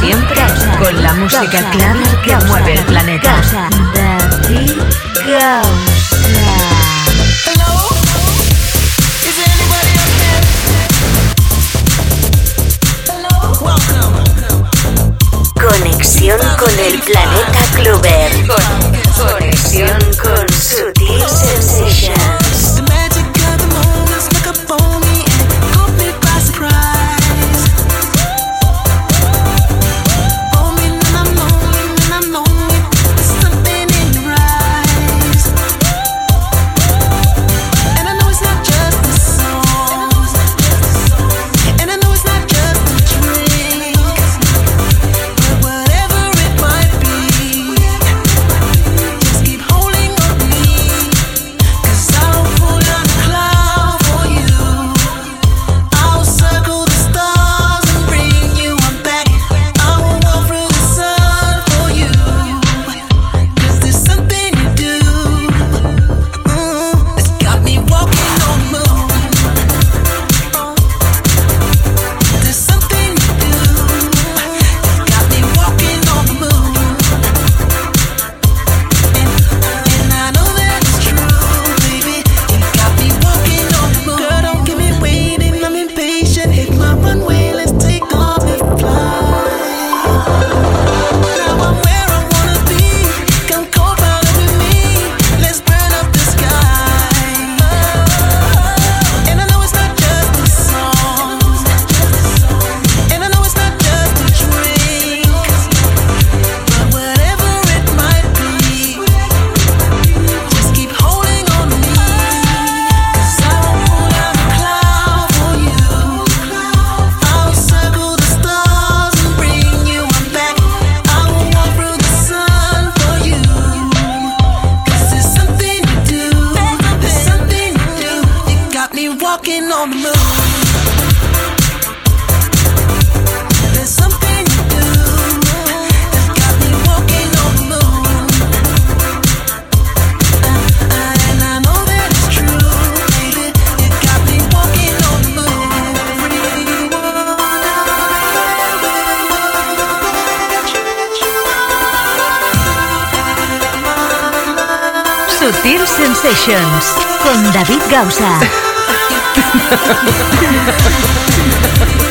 Siempre con la música clave que mueve el planeta. David. Conexión con el planeta Clover. Conexión con Sutil Sensations.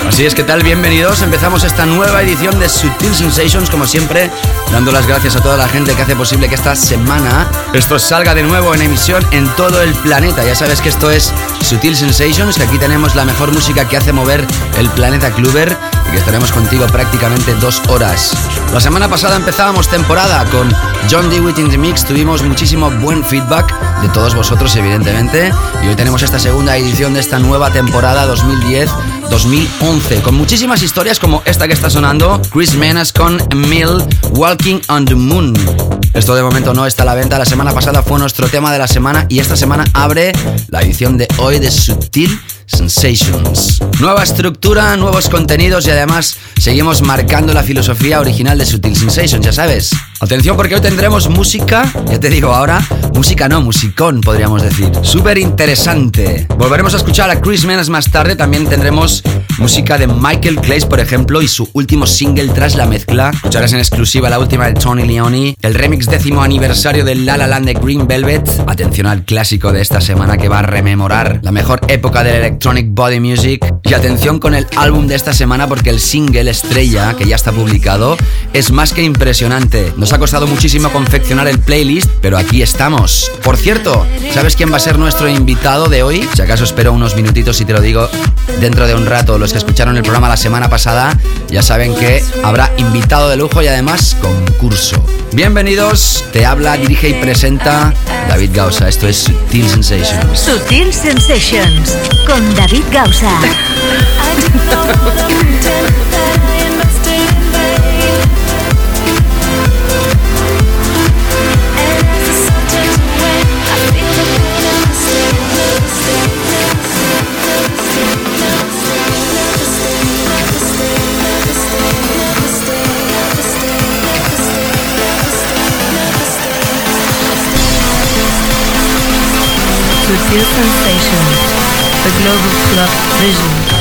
Así es, ¿qué tal? Bienvenidos. Empezamos esta nueva edición de Sutil Sensations, como siempre, dando las gracias a toda la gente que hace posible que esta semana esto salga de nuevo en emisión en todo el planeta. Ya sabes que esto es Sutil Sensations, que aquí tenemos la mejor música que hace mover el planeta Kluber que estaremos contigo prácticamente dos horas. La semana pasada empezábamos temporada con John Dewitt in the Mix, tuvimos muchísimo buen feedback de todos vosotros, evidentemente, y hoy tenemos esta segunda edición de esta nueva temporada 2010-2011, con muchísimas historias como esta que está sonando, Chris Menas con Mill, Walking on the Moon. Esto de momento no está a la venta, la semana pasada fue nuestro tema de la semana y esta semana abre la edición de hoy de Sutil Sensations. Nueva estructura, nuevos contenidos y además seguimos marcando la filosofía original de Sutil Sensations, ya sabes. Atención porque hoy tendremos música, ya te digo ahora, música no, musicón podríamos decir. Súper interesante. Volveremos a escuchar a Chris Menas más tarde, también tendremos música de Michael Clays, por ejemplo, y su último single tras la mezcla. Escucharás en exclusiva la última de Tony Leone, el remix décimo aniversario del La La Land de Green Velvet. Atención al clásico de esta semana que va a rememorar la mejor época del electronic body music. Y atención con el álbum de esta semana porque el single estrella, que ya está publicado, es más que impresionante. Nos ha costado muchísimo confeccionar el playlist, pero aquí estamos. Por cierto, ¿sabes quién va a ser nuestro invitado de hoy? Si acaso espero unos minutitos y te lo digo dentro de un rato. Los que escucharon el programa la semana pasada ya saben que habrá invitado de lujo y además concurso. Bienvenidos, te habla, dirige y presenta David Gausa. Esto es Sutil Sensations. Sutil Sensations con David Gausa. Sutil Sensations, the Global Club Vision.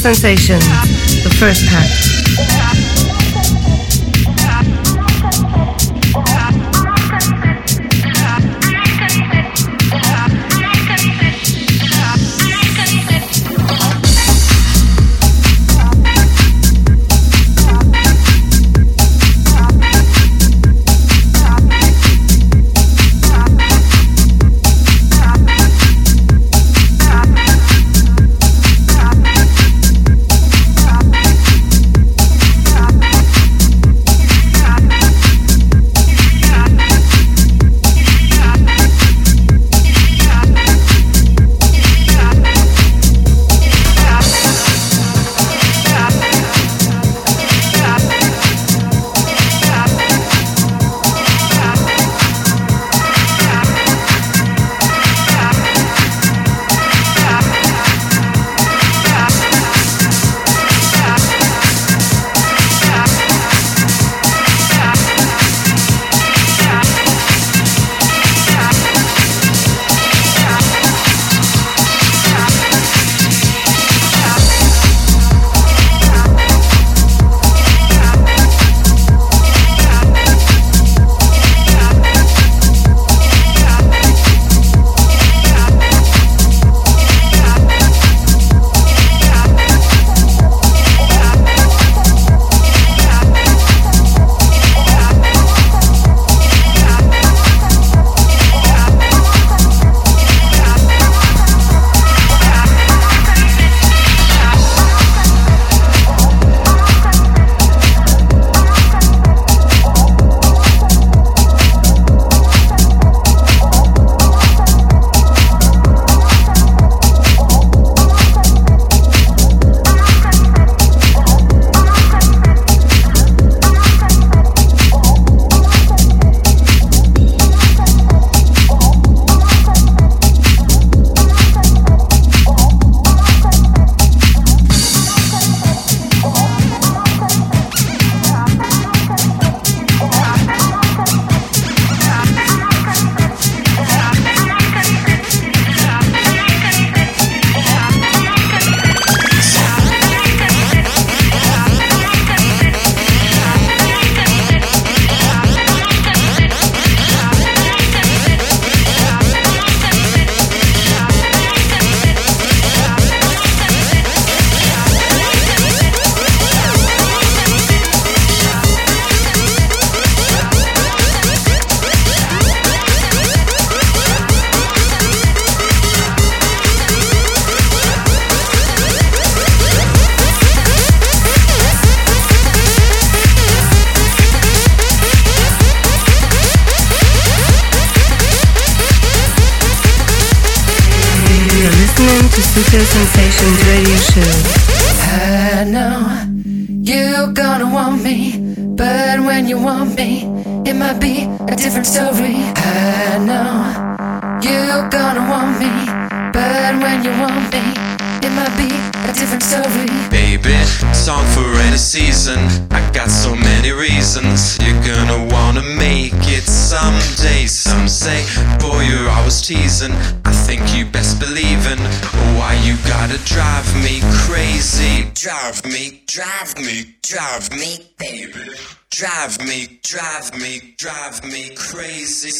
Sensations, it might be a different story. I know you're gonna want me, but when you want me, it might be a different story. Baby, song for any season. I got so many reasons. You're gonna wanna make it someday. Some say, boy, you're always teasing. I think you best believe in why you gotta drive me crazy. Drive me, drive me, drive me, baby. Drive me, drive me, drive me crazy.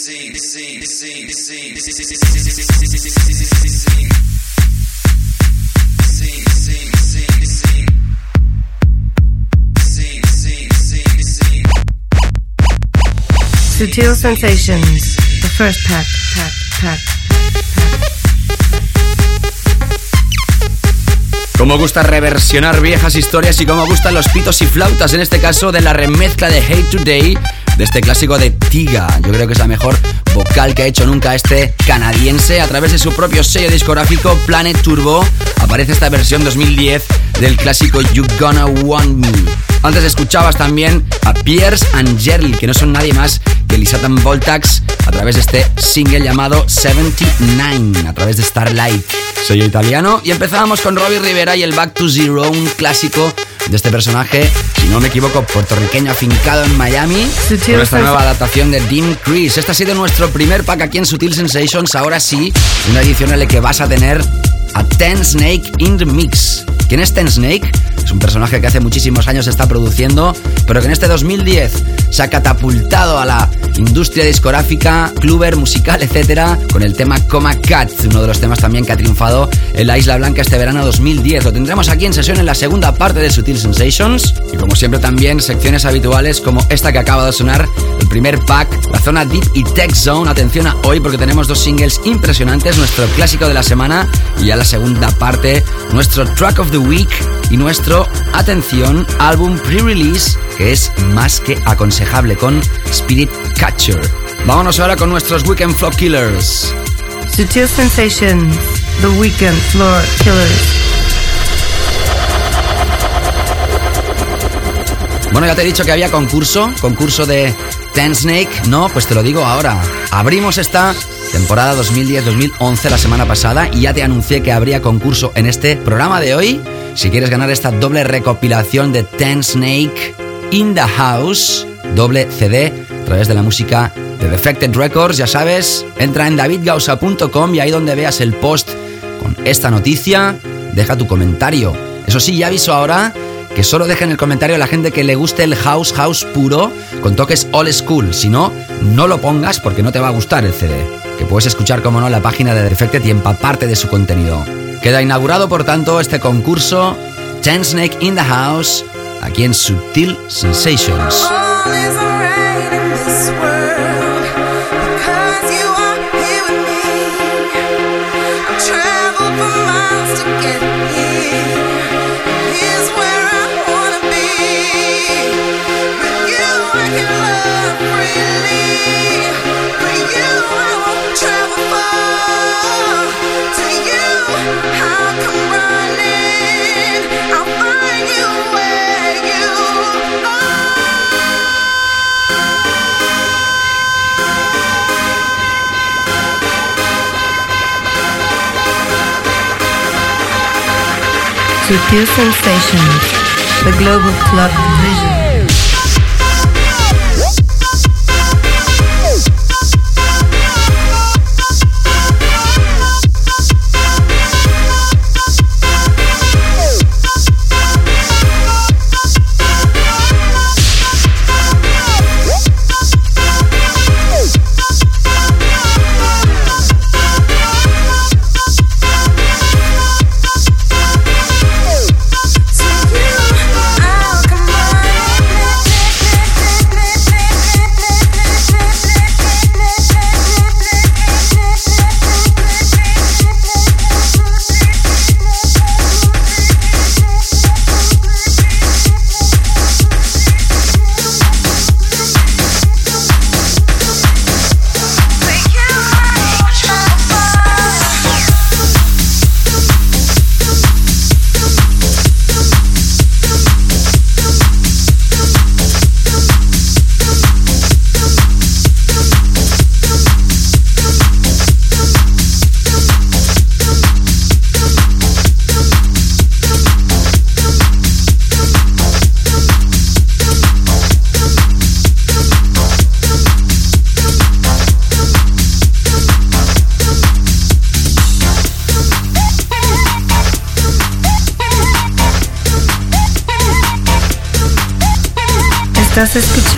Sutil Sensations, the first pack, pack, pack. Como gusta reversionar viejas historias y como gustan los pitos y flautas, en este caso de la remezcla de Hate Today de este clásico de Tiga. Yo creo que es la mejor vocal que ha hecho nunca este canadiense. A través de su propio sello discográfico Planet Turbo aparece esta versión 2010 del clásico You Gonna Want Me. Antes escuchabas también a Piers and Jerry, que no son nadie más que Lisatan Voltax, a través de este single llamado 79, a través de Starlight. Sello italiano. Y empezábamos con Robbie Rivera y el Back to Zero, un clásico de este personaje, si no me equivoco, puertorriqueño afincado en Miami. Con esta nueva adaptación de Dean Chris. Este ha sido nuestro primer pack aquí en Sutil Sensations. Ahora sí, una edición en la que vas a tener a Ten Snake in the Mix. ¿Quién es Ten Snake? Es un personaje que hace muchísimos años está produciendo, pero que en este 2010 se ha catapultado a la industria discográfica, cluber, musical, etcétera, con el tema Coma Cat, uno de los temas también que ha triunfado en la Isla Blanca este verano 2010. Lo tendremos aquí en sesión en la segunda parte de Sutil Sensations y como siempre también secciones habituales como esta que acaba de sonar, el primer pack, la zona Deep y Tech Zone. Atención a hoy porque tenemos dos singles impresionantes, nuestro clásico de la semana y ya la segunda parte, nuestro Track of the Week y nuestro, atención, álbum pre-release que es más que aconsejable con Spirit Catcher. Vámonos ahora con nuestros Weekend Flow Killers. Sutil Sensations, the weekend floor killers. Bueno, ya te he dicho que había concurso, concurso de Ten Snake. No, pues te lo digo ahora. Abrimos esta temporada 2010-2011 la semana pasada y ya te anuncié que habría concurso en este programa de hoy. Si quieres ganar esta doble recopilación de Ten Snake in the House, doble CD a través de la música de Defected Records, ya sabes, entra en davidgausa.com y ahí donde veas el post con esta noticia, deja tu comentario. Eso sí, ya aviso ahora que solo dejen el comentario a la gente que le guste el house house puro con toques old school. Si no, no lo pongas porque no te va a gustar el CD. Que puedes escuchar, como no, la página de Defected y empaparte de su contenido. Queda inaugurado, por tanto, este concurso Ten Snake in the House aquí en Subtil Sensations. Sutil Sensations, the global club vision.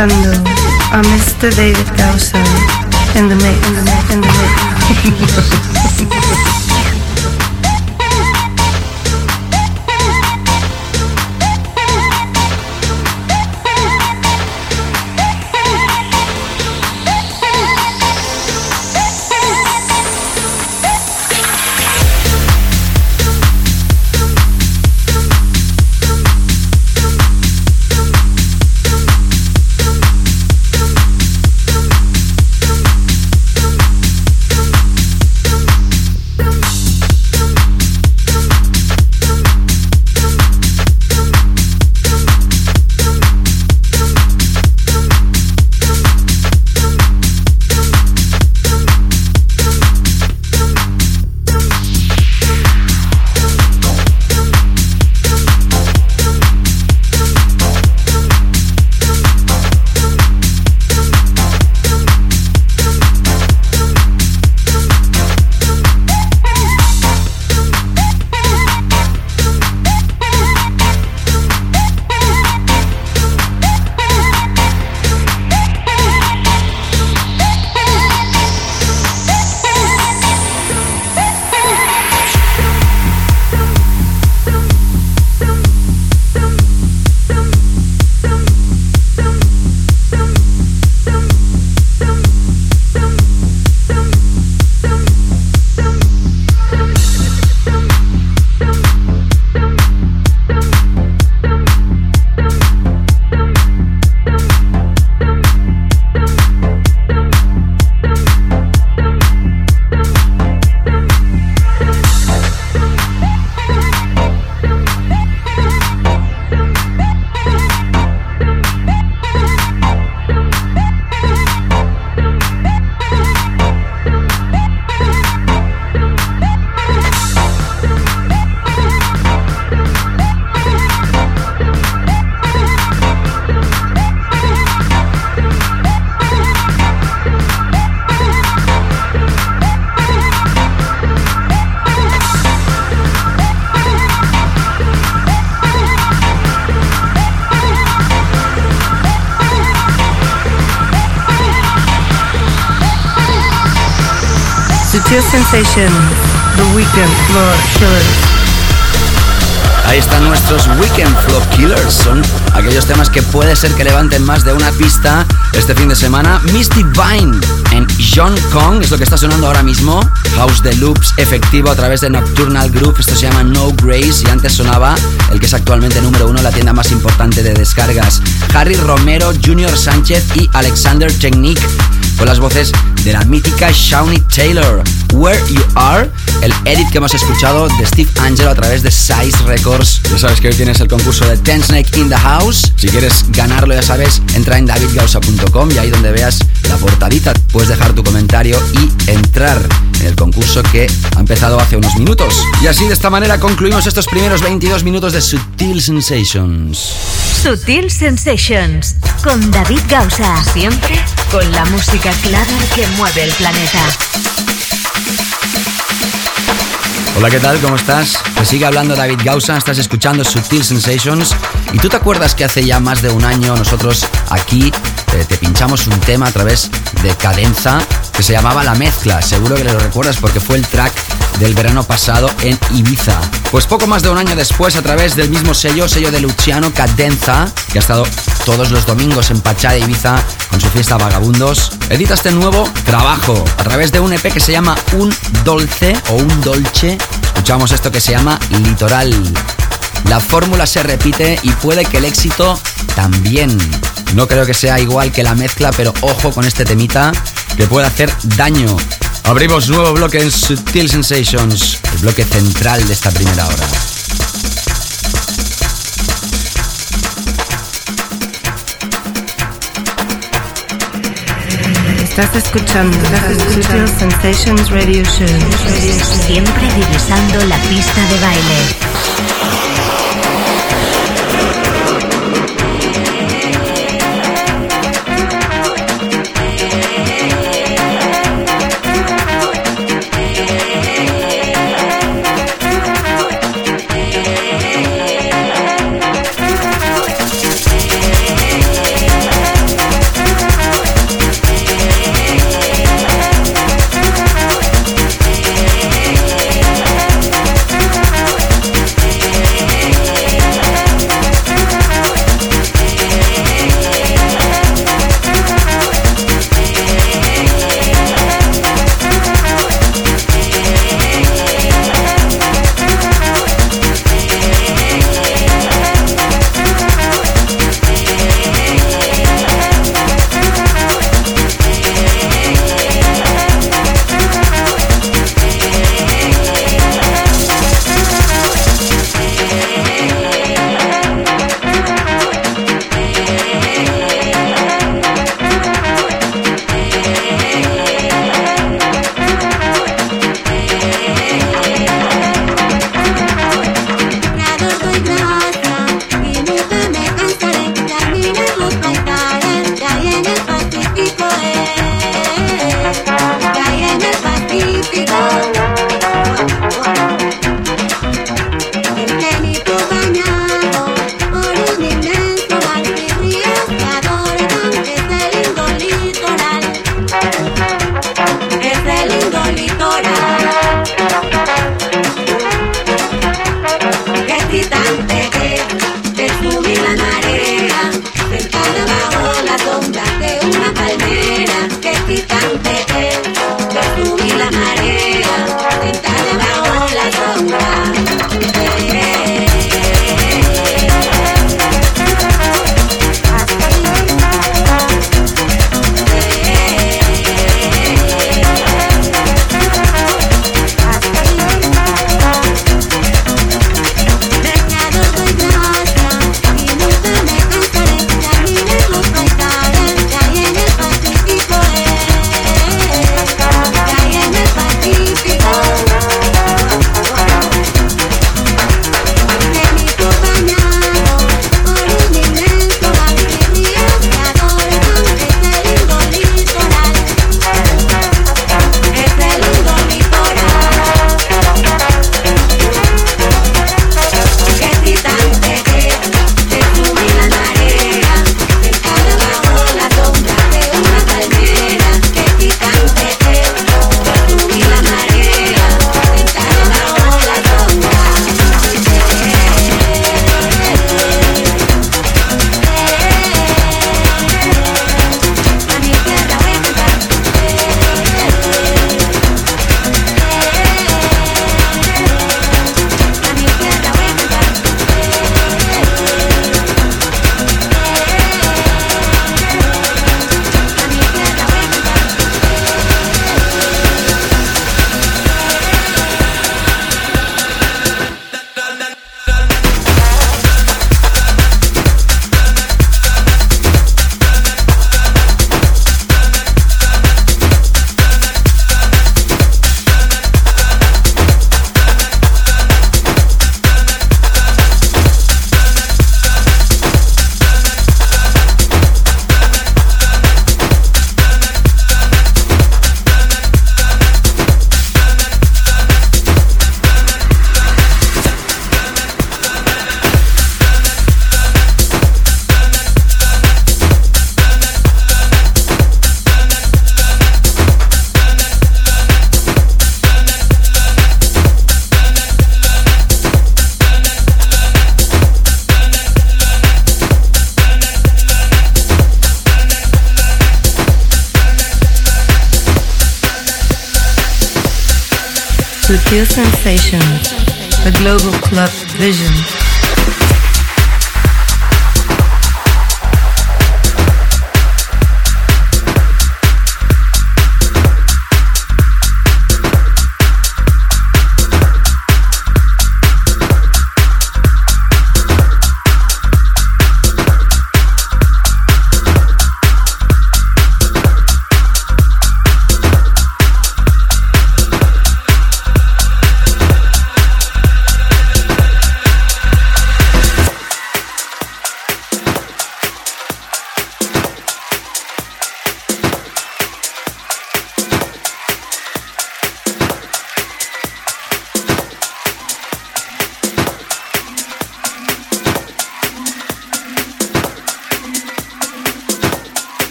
Escuchando a Mr. David Gausa in the mix, in the mix, in the mix. The Weekend Floor Killers. Ahí están nuestros Weekend Flow Killers. Son aquellos temas que puede ser que levanten más de una pista este fin de semana. Misty Vine en John Kong es lo que está sonando ahora mismo. House de Loops efectivo a través de Nocturnal Group. Esto se llama No Grace y antes sonaba el que es actualmente número uno en la tienda más importante de descargas. Harry Romero, Junior Sánchez y Alexander Technique con las voces de la mítica Shawnee Taylor. Where You Are, el edit que hemos escuchado de Steve Angelo a través de Size Records. Ya sabes que hoy tienes el concurso de Ten Snake in the House. Si quieres ganarlo, ya sabes, entra en davidgausa.com y ahí donde veas la portadita puedes dejar tu comentario y entrar en el concurso que ha empezado hace unos minutos. Y así de esta manera concluimos estos primeros 22 minutos de Sutil Sensations. Sutil Sensations con David Gausa. Siempre con la música clara que mueve el planeta. Hola, ¿qué tal? ¿Cómo estás? Te sigue hablando David Gausa, estás escuchando Sutil Sensations. ¿Y tú te acuerdas que hace ya más de un año nosotros aquí eh, te pinchamos un tema a través de Cadenza que se llamaba La Mezcla? Seguro que lo recuerdas porque fue el track del verano pasado en Ibiza. Pues poco más de un año después, a través del mismo sello, sello de Luciano Cadenza, que ha estado todos los domingos en Pachá de Ibiza fiesta Vagabundos, edita este nuevo trabajo a través de un EP que se llama Un Dolce o Un Dolce. Escuchamos esto que se llama Litoral. La fórmula se repite y puede que el éxito también. No creo que sea igual que la mezcla, pero ojo con este temita que puede hacer daño. Abrimos nuevo bloque en Sutil Sensations, el bloque central de esta primera hora. Estás escuchando Sutil Sensations Radio Show. Siempre divisando la pista de baile.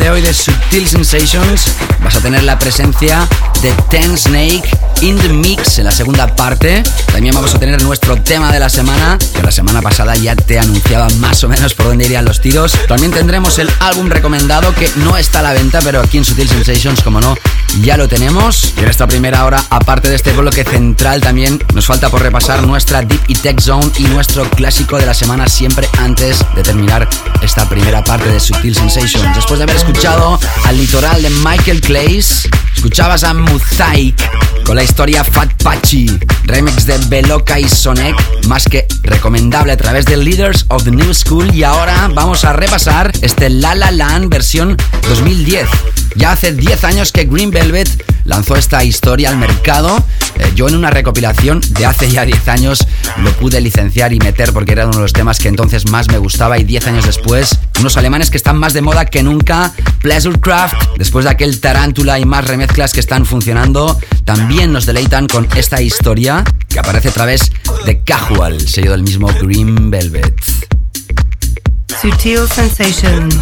De hoy de Subtil Sensations. Vas a tener la presencia de Ten Snake in the Mix en la segunda parte. También vamos a tener nuestro tema de la semana, que la semana pasada ya te anunciaba más o menos por dónde irían los tiros. También tendremos el álbum recomendado que no está a la venta, pero aquí en Sutil Sensations, como no, ya lo tenemos. Y en esta primera hora, aparte de este bloque central, también nos falta por repasar nuestra Deep y Tech Zone y nuestro clásico de la semana siempre antes de terminar esta primera parte de Sutil Sensations. Después de haber escuchado al litoral de Michael Clays, escuchabas a Muzaic con la historia Fat Pachi, remix de Beloka y Sonic, más que recomendable a través de Leaders of the New School. Y ahora vamos a repasar este La La Land versión 2010. Ya hace 10 años que Green Velvet lanzó esta historia al mercado. Eh, yo en una recopilación de hace ya 10 años lo pude licenciar y meter porque era uno de los temas que entonces más me gustaba y 10 años después, unos alemanes que están más de moda que nunca, Pleasurecraft, después de aquel Tarántula y más remezclas que están funcionando, también nos deleitan con esta historia que aparece a través de Casual, sello del mismo Green Velvet. Sutil Sensations.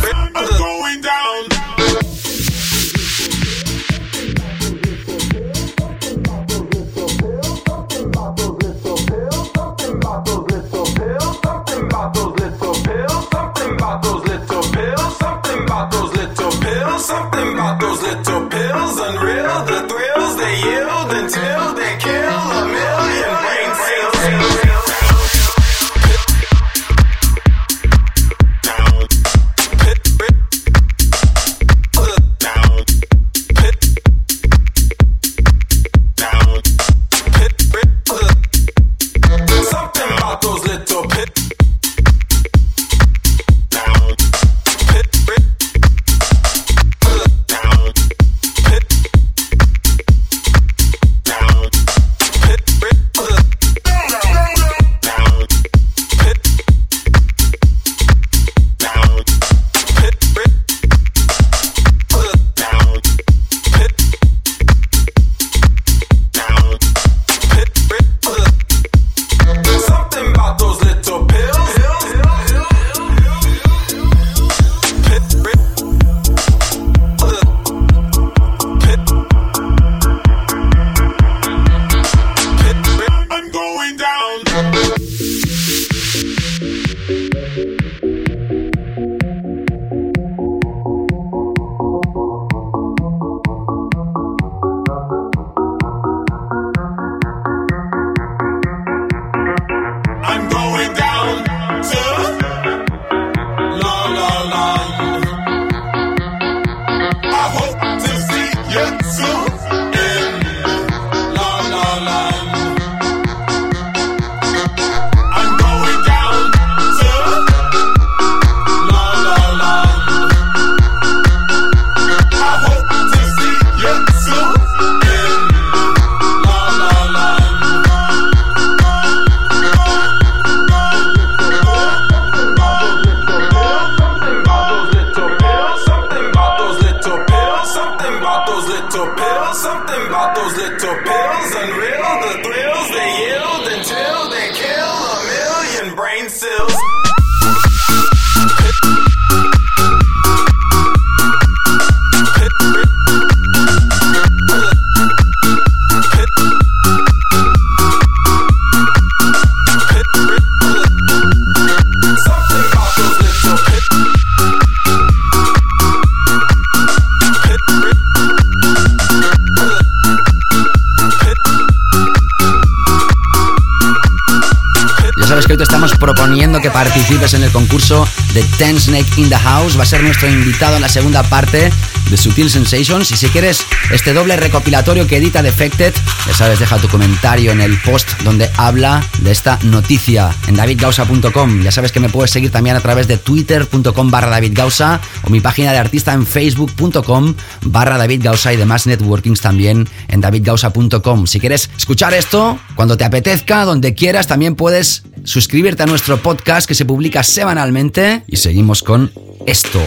Nuestro invitado en la segunda parte de Sutil Sensations. Y si quieres este doble recopilatorio que edita Defected, ya sabes, deja tu comentario en el post donde habla de esta noticia en davidgausa.com. Ya sabes que me puedes seguir también a través de twitter.com barra davidgausa o mi página de artista en facebook.com barra davidgausa y demás networkings también en davidgausa.com. Si quieres escuchar esto cuando te apetezca, donde quieras, también puedes suscribirte a nuestro podcast que se publica semanalmente y seguimos con esto.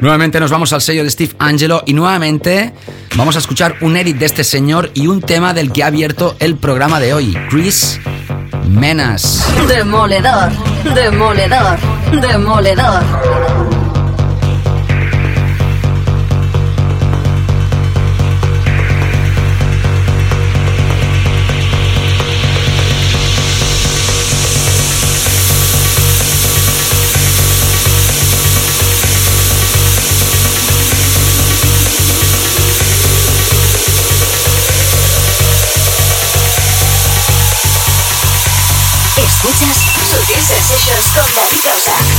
Nuevamente nos vamos al sello de Steve Angelo y nuevamente vamos a escuchar un edit de este señor y un tema del que ha abierto el programa de hoy, Chris Menas. Demoledor, demoledor, demoledor. Sensations con.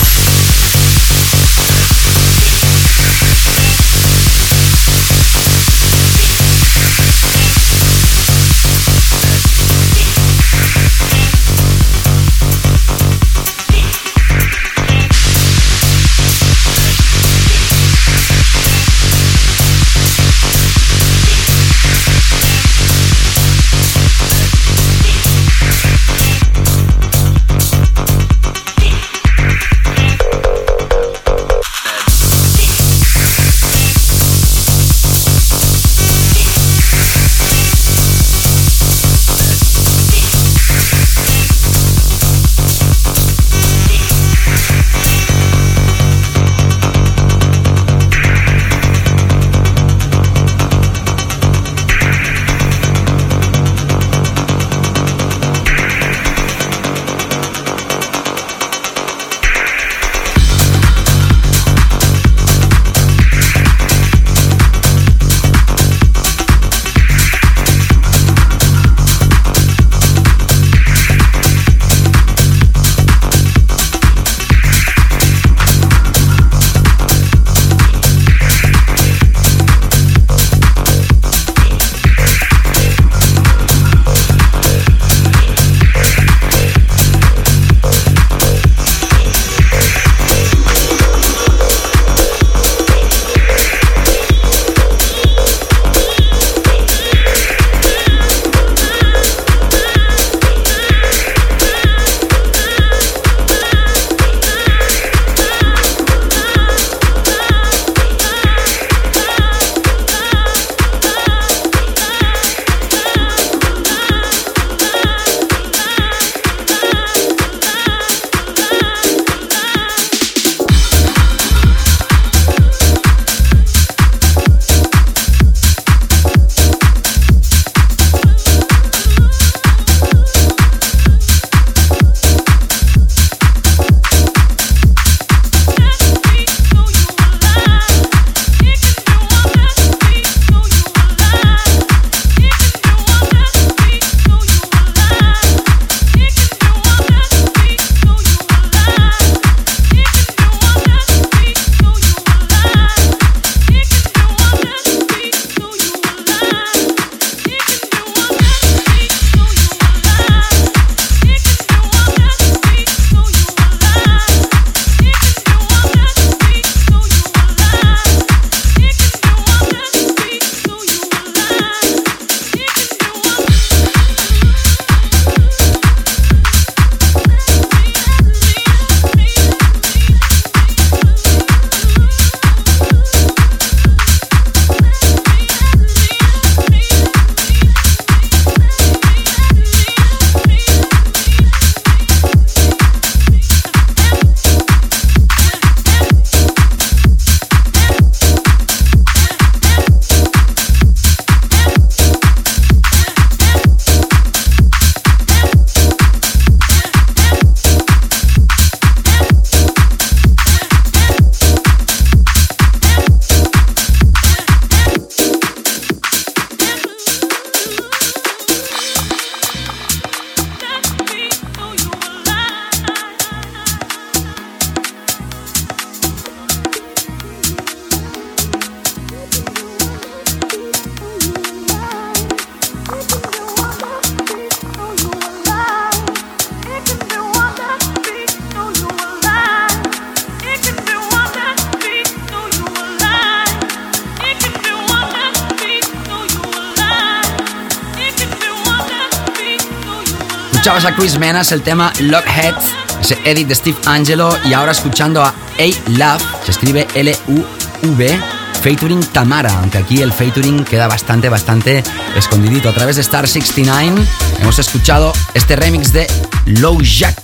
Escuchabas a Chris Menas el tema Lockhead, ese edit de Steve Angelo. Y ahora escuchando a A Love, se escribe L-U-V, featuring Tamara, aunque aquí el featuring queda bastante, bastante escondidito. A través de Star 69 hemos escuchado este remix de Low Jack,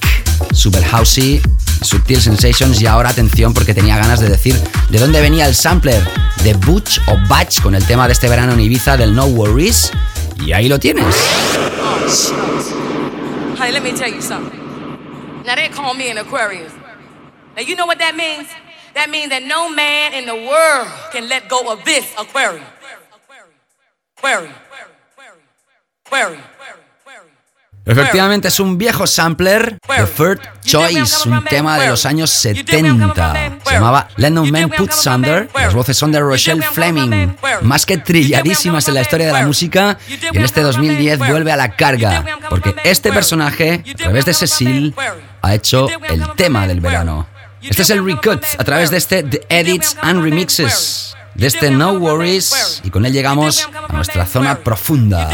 super housey, Subtil Sensations. Y ahora atención porque tenía ganas de decir de dónde venía el sampler de Butch o Batch con el tema de este verano en Ibiza del No Worries. Y ahí lo tienes. Honey, let me tell you something. Now they call me an Aquarius. Now you know what that means? That means that no man in the world can let go of this Aquarius. Aquarius. Aquarius. Aquarium. Aquarium. Efectivamente es un viejo sampler de Third Choice, un tema de los años 70. Se llamaba Let No Man Put Under. Las voces son de Rochelle Fleming, más que trilladísimas en la historia de la música. Y en este 2010 vuelve a la carga, porque este personaje, a través de Cecil, ha hecho el tema del verano. Este es el recut a través de este The Edits and Remixes, de este No Worries, y con él llegamos a nuestra zona profunda.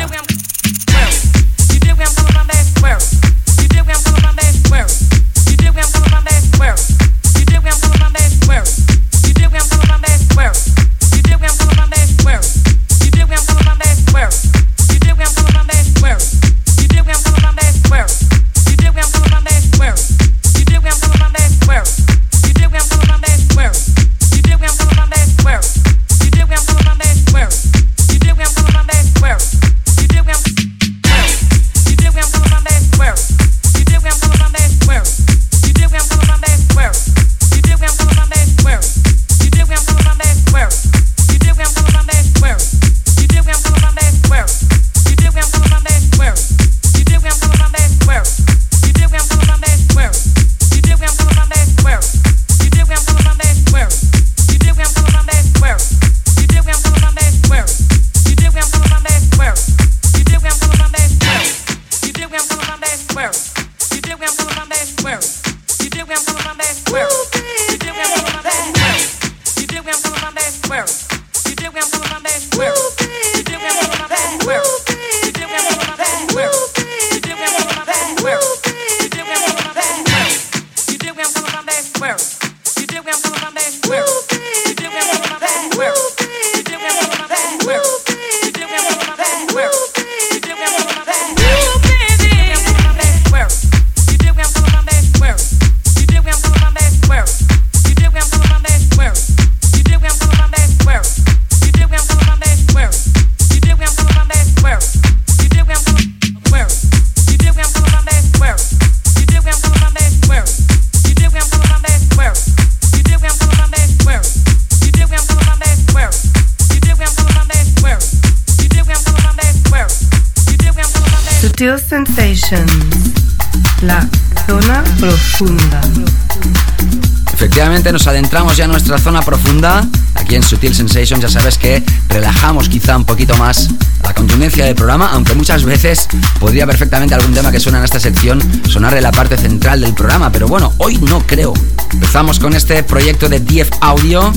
Nos adentramos ya en nuestra zona profunda. Aquí en Sutil Sensations ya sabes que relajamos quizá un poquito más la contundencia del programa, aunque muchas veces podría perfectamente algún tema que suena en esta sección sonar en la parte central del programa, pero bueno, hoy no creo. Empezamos con este proyecto de DF Audio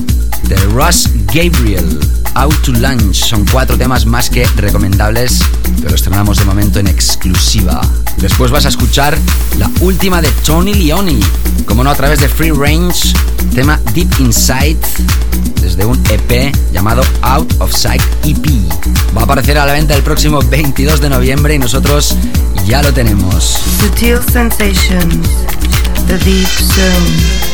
de Russ Gabriel. Out to Lunch. Son cuatro temas más que recomendables, pero los estrenamos de momento en exclusiva. Después vas a escuchar la última de Tony Leone, como no a través de Free Range, tema Deep Inside, desde un EP llamado Out of Sight EP. Va a aparecer a la venta el próximo 22 de noviembre y nosotros ya lo tenemos. Sensations. The Deep Zone.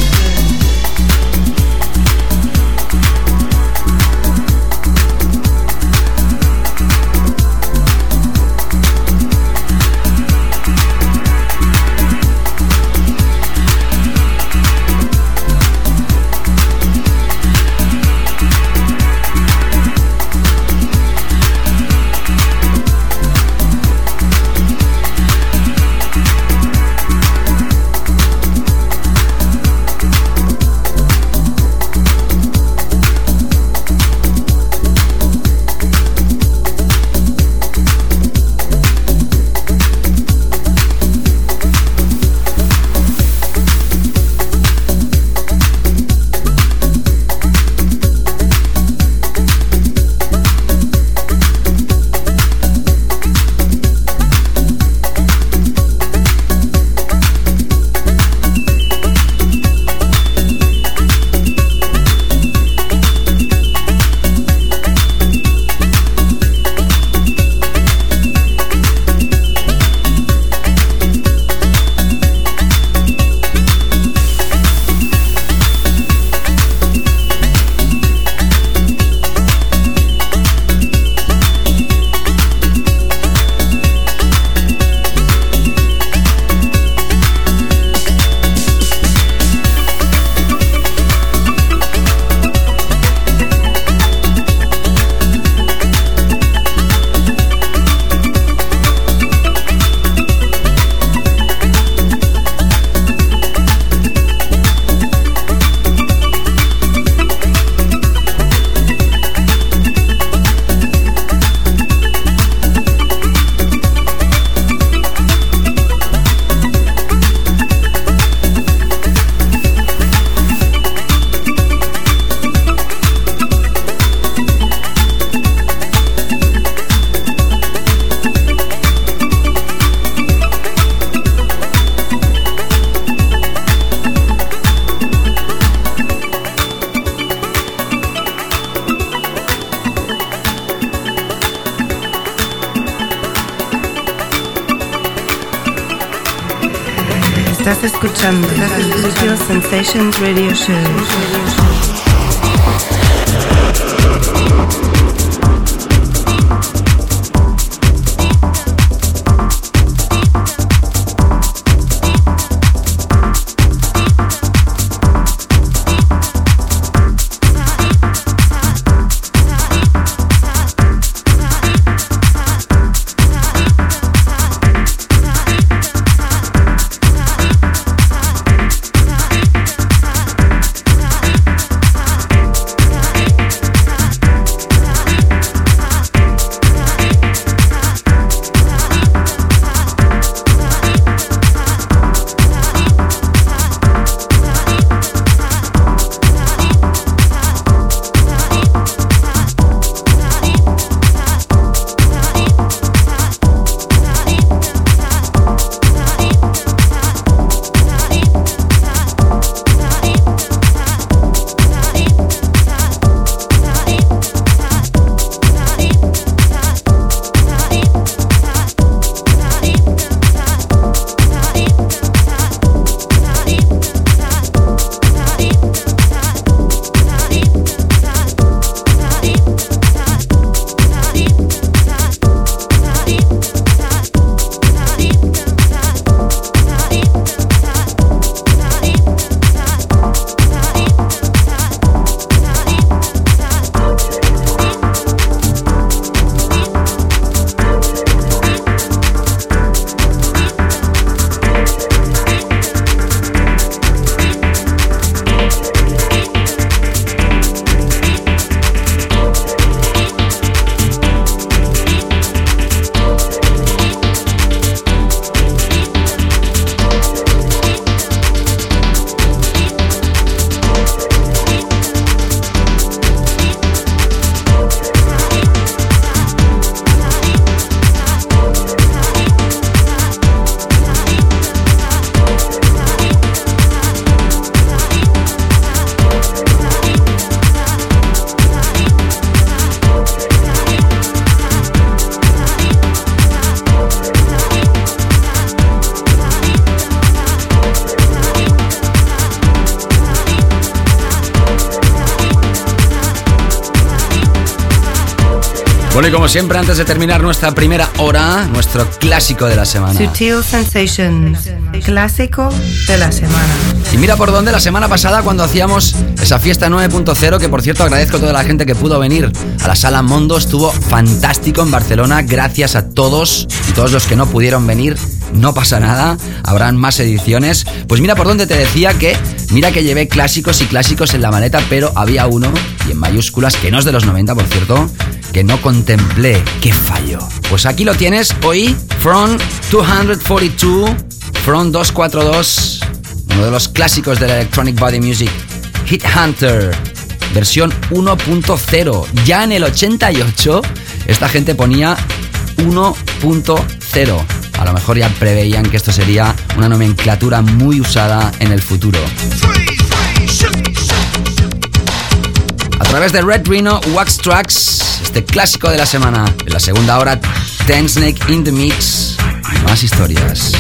Sensations Radio Show. Siempre, antes de terminar nuestra primera hora, nuestro clásico de la semana. Sutil Sensations, clásico de la semana. Y mira por dónde la semana pasada cuando hacíamos esa fiesta 9.0, que por cierto agradezco a toda la gente que pudo venir a la sala Mondo, estuvo fantástico en Barcelona, gracias a todos y todos los que no pudieron venir, no pasa nada, habrán más ediciones. Pues mira por dónde te decía que, mira que llevé clásicos y clásicos en la maleta, pero había uno, y en mayúsculas, que no es de los 90 por cierto, que no contemplé. ¡Qué fallo! Pues aquí lo tienes hoy, From 242, From 242, uno de los clásicos de la Electronic Body Music, Hit Hunter, versión 1.0. Ya en el 88, esta gente ponía 1.0. A lo mejor ya preveían que esto sería una nomenclatura muy usada en el futuro. A través de Red Rhino Wax Tracks, este clásico de la semana. En la segunda hora, Ten Snake in the Mix. Más historias.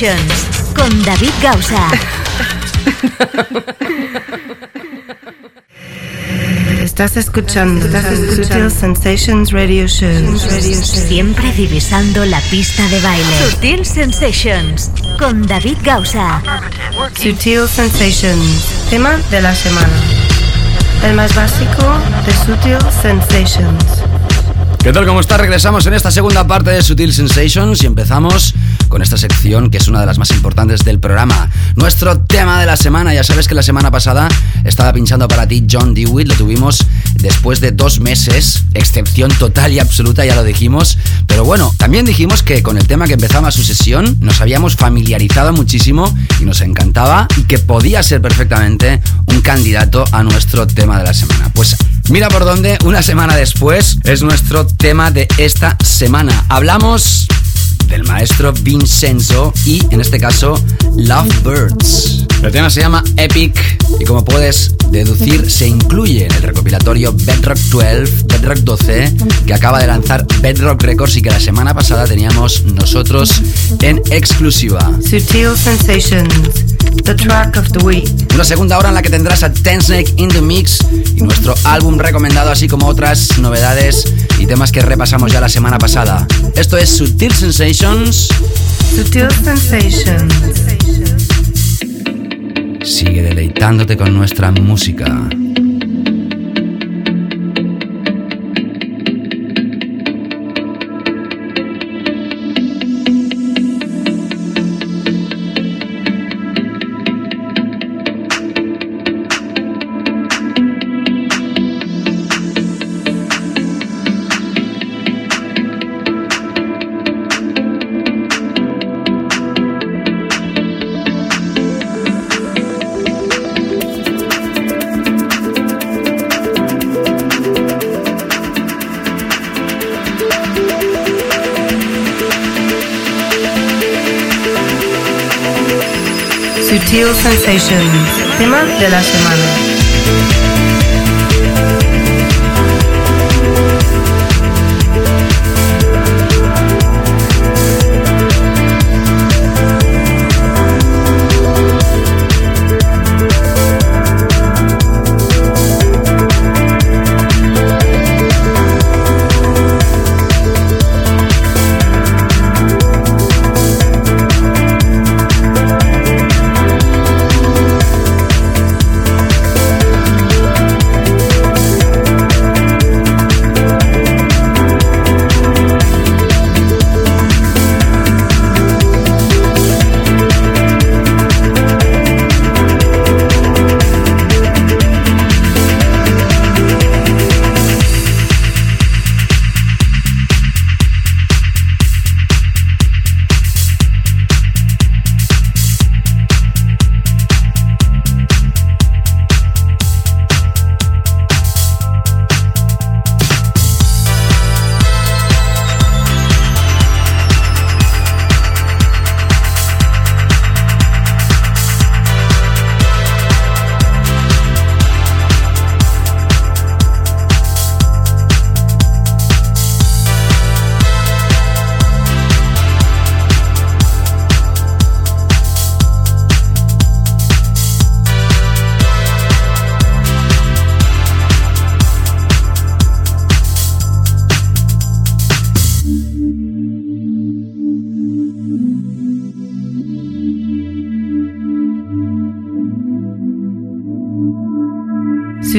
Sensations con David Gausa. Estás escuchando Sutil Sensations Radio Show. Siempre divisando la pista de baile. Sutil Sensations con David Gausa. Sutil Sensations, tema de la semana. El más básico de Sutil Sensations. ¿Qué tal? ¿Cómo está? Regresamos en esta segunda parte de Sutil Sensations y empezamos con esta sección que es una de las más importantes del programa. Nuestro tema de la semana. Ya sabes que la semana pasada estaba pinchando para ti John Dewitt. Lo tuvimos después de dos meses. Excepción total y absoluta, ya lo dijimos. Pero bueno, también dijimos que con el tema que empezaba su sesión nos habíamos familiarizado muchísimo y nos encantaba y que podía ser perfectamente un candidato a nuestro tema de la semana. Pues mira por dónde, una semana después es nuestro tema de esta semana. Hablamos del maestro Vincenzo y en este caso Lovebirds. El tema se llama Epic y como puedes deducir se incluye en el recopilatorio Bedrock 12, Bedrock 12 que acaba de lanzar Bedrock Records y que la semana pasada teníamos nosotros en exclusiva. Sutil Sensations, the track of the week. Una segunda hora en la que tendrás a Ten Snake in the Mix y nuestro álbum recomendado, así como otras novedades y temas que repasamos ya la semana pasada. Esto es Sutil Sensations. Sutil Sensations. Sigue deleitándote con nuestra música. De la semana.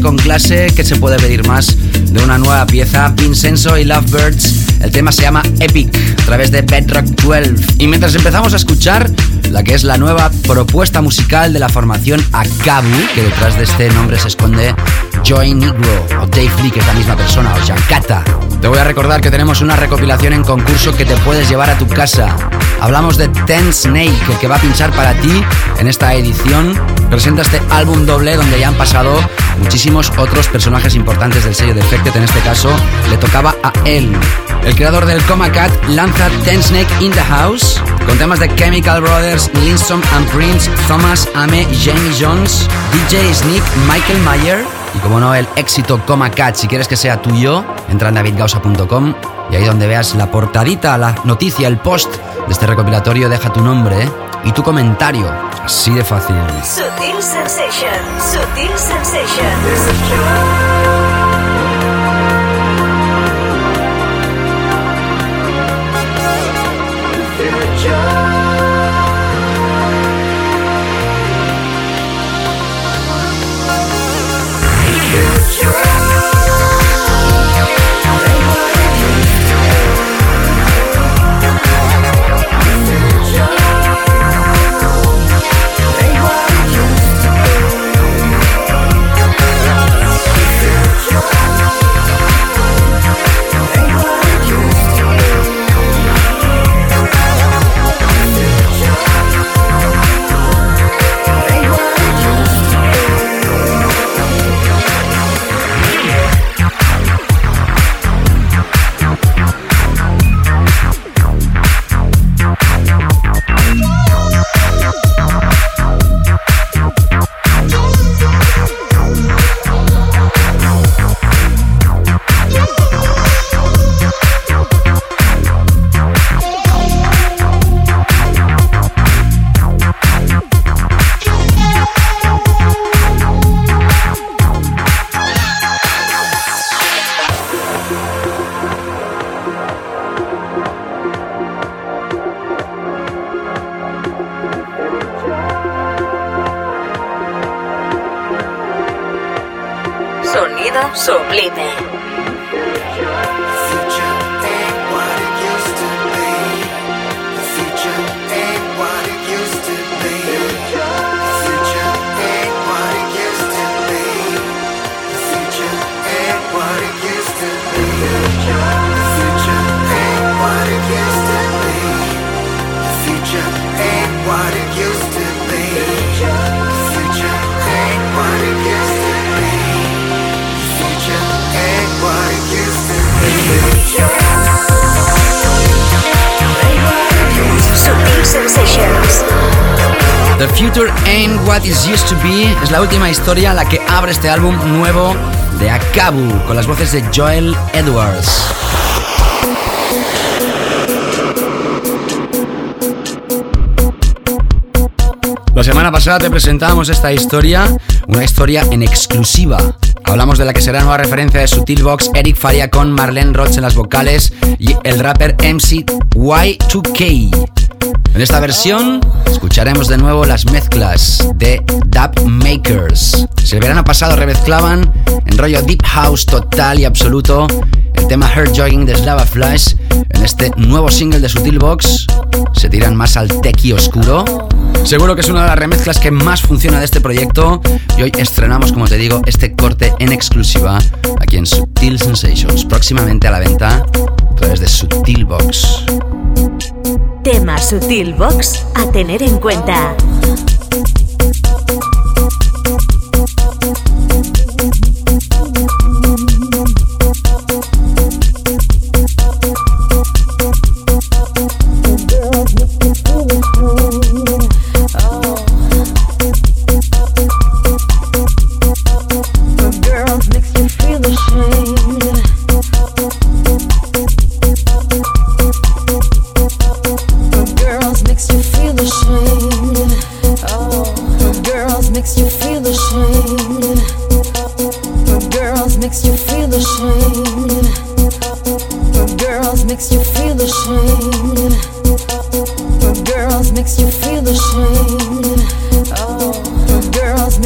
Con clase. ¿Qué se puede pedir más de una nueva pieza? Vincenzo y Lovebirds. El tema se llama Epic, a través de Bedrock 12. Y mientras empezamos a escuchar la que es la nueva propuesta musical de la formación Akabu, que detrás de este nombre se esconde Joy Negro, o Dave Lee, que es la misma persona, o Jankata. Te voy a recordar que tenemos una recopilación en concurso que te puedes llevar a tu casa. Hablamos de Ten Snake, el que va a pinchar para ti en esta edición. Presenta este álbum doble donde ya han pasado muchísimos otros personajes importantes del sello Defected. En este caso, le tocaba a él. El creador del Coma Cat lanza Ten Snake in the House con temas de Chemical Brothers, Lindstrom and Prince, Thomas Ame, Jamie Jones, DJ Sneak, Michael Mayer y como no el éxito Coma Cat. Si quieres que sea tuyo, entra en davidgausa.com y ahí donde veas la portadita, la noticia, el post de este recopilatorio, deja tu nombre y tu comentario. Así de fácil. Sutil Sensation, Sutil Sensation. Sonido Used to Be es la última historia la que abre este álbum nuevo de Akabu con las voces de Joel Edwards. La semana pasada te presentábamos esta historia, una historia en exclusiva. Hablamos de la que será nueva referencia de Sutilbox, Eric Faria con Marlene Roach en las vocales y el rapper MC Y2K. En esta versión escucharemos de nuevo las mezclas de Dub Makers. Si el verano pasado remezclaban en rollo Deep House total y absoluto el tema Her Jogging de Slava Flash, en este nuevo single de Sutilbox se tiran más al tequi oscuro. Seguro que es una de las remezclas que más funciona de este proyecto y hoy estrenamos, como te digo, este corte en exclusiva aquí en Sutil Sensations, próximamente a la venta a través de Sutilbox. Tema Sutil Box a tener en cuenta.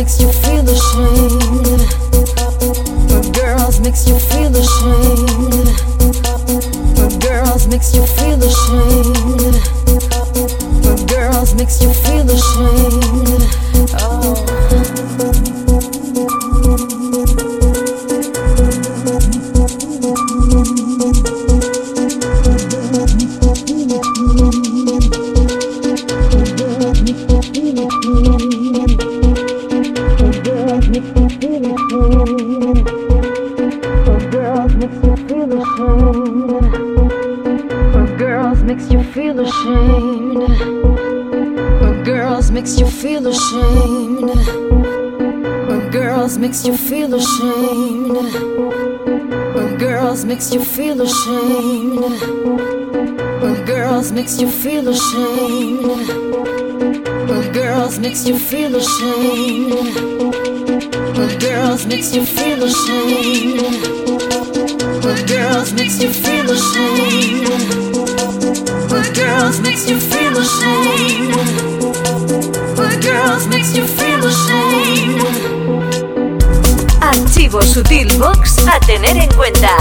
makes you feel ashamed. For girls makes you feel ashamed. For girls makes you feel ashamed. For girls makes you feel ashamed. Girls makes you feel ashamed. When girls makes you feel ashamed. When girls makes you feel ashamed. When girls makes you feel ashamed. When girls makes you feel ashamed. When girls makes you feel ashamed. When girls makes you feel ashamed. When girls makes you Sutil Box a tener en cuenta.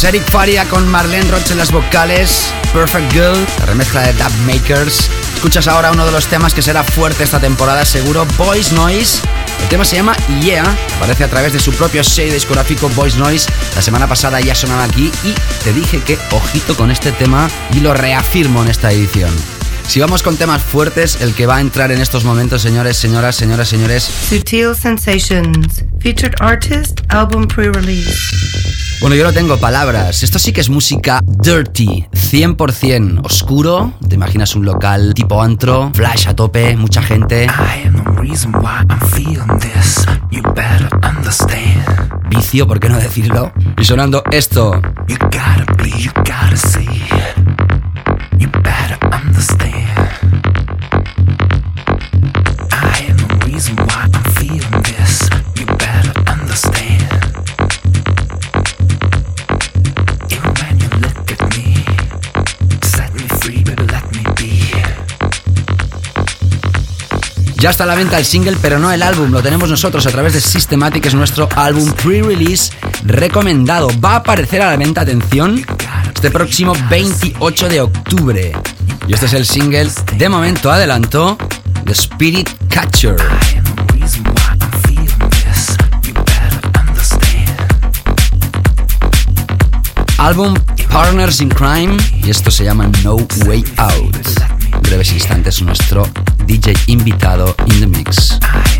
Tras Eric Faria con Marlene Roche en las vocales, Perfect Girl, la remezcla de Dub Makers. Escuchas ahora uno de los temas que será fuerte esta temporada, seguro, Boys Noise. El tema se llama Yeah, aparece a través de su propio sello discográfico Boys Noise. La semana pasada ya sonaba aquí y te dije que ojito con este tema y lo reafirmo en esta edición. Si vamos con temas fuertes, el que va a entrar en estos momentos, señores, señoras, señoras, señores, Sutil Sensations. Featured artist, album pre-release. Bueno, yo no tengo palabras. Esto sí que es música dirty, 100% oscuro. Te imaginas un local tipo antro, flash a tope, mucha gente. I am the reason why I'm feeling this. You better understand. vicio, por qué no decirlo. Y sonando esto. You gotta be, you gotta see. Ya está a la venta el single, pero no el álbum. Lo tenemos nosotros a través de Systematic, es nuestro álbum pre-release recomendado. Va a aparecer a la venta, atención, este próximo 28 de octubre. Y este es el single, de momento adelanto, The Spirit Catcher. Álbum Partners in Crime y esto se llama No Way Out. Breves instantes nuestro DJ invitado in the mix.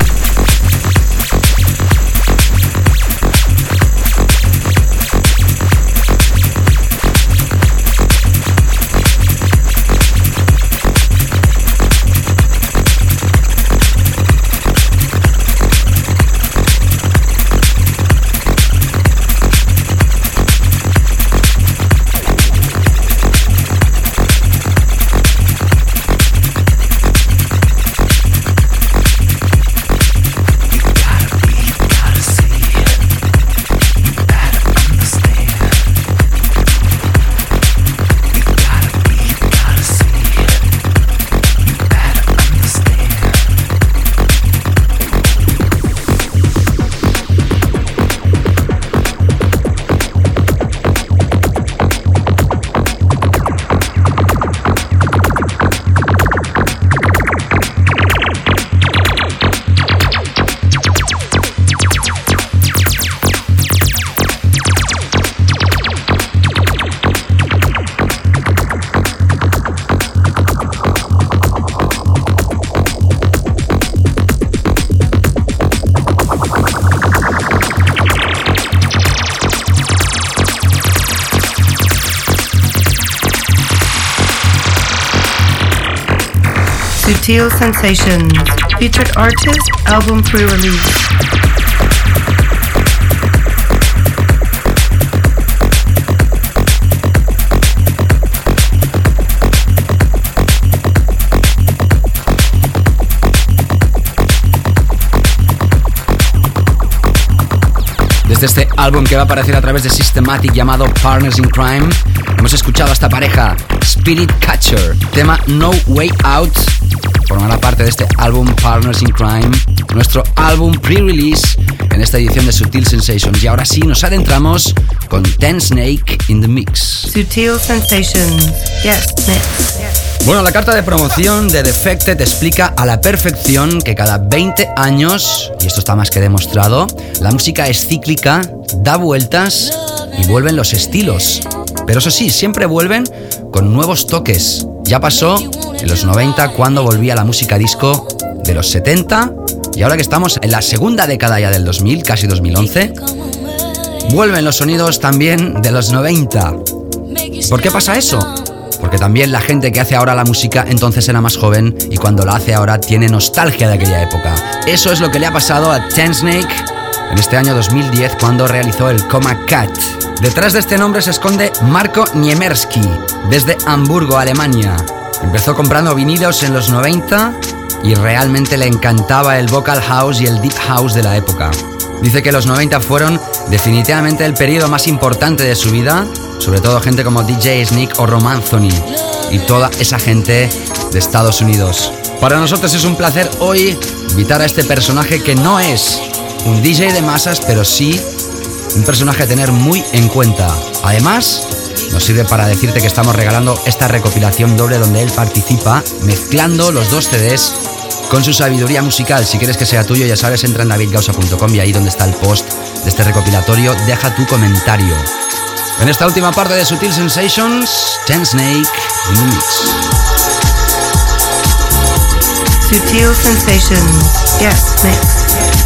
Sutil Sensations. Featured artist, album pre-release. Desde este álbum que va a aparecer a través de Systematic llamado Partners in Crime, hemos escuchado a esta pareja, Spirit Catcher, tema No Way Out, formará parte de este álbum Partners in Crime, nuestro álbum pre-release en esta edición de Sutil Sensations. Y ahora sí, nos adentramos con Ten Snake in the Mix. Sutil Sensations. Yes, mix. Bueno, la carta de promoción de Defected explica a la perfección que cada 20 años, y esto está más que demostrado, la música es cíclica, da vueltas y vuelven los estilos. Pero eso sí, siempre vuelven con nuevos toques. Ya pasó en los 90 cuando volvía la música disco de los 70 y ahora que estamos en la segunda década ya del 2000, casi 2011, vuelven los sonidos también de los 90. ¿Por qué pasa eso? Porque también la gente que hace ahora la música entonces era más joven y cuando la hace ahora tiene nostalgia de aquella época. Eso es lo que le ha pasado a Ten Snake en este año 2010 cuando realizó el Coma Cat. Detrás de este nombre se esconde Marco Niemerski, desde Hamburgo, Alemania. Empezó comprando vinilos en los 90 y realmente le encantaba el vocal house y el deep house de la época. Dice que los 90 fueron definitivamente el periodo más importante de su vida, sobre todo gente como DJ Sneak o Romanzoni y toda esa gente de Estados Unidos. Para nosotros es un placer hoy invitar a este personaje que no es un DJ de masas, pero sí un personaje a tener muy en cuenta. Además, nos sirve para decirte que estamos regalando esta recopilación doble donde él participa mezclando los dos CDs con su sabiduría musical. Si quieres que sea tuyo, ya sabes, entra en davidgausa.com y ahí donde está el post de este recopilatorio, deja tu comentario. En esta última parte de Sutil Sensations, Ten Snake in Mix. Sutil Sensations. Yes, mix.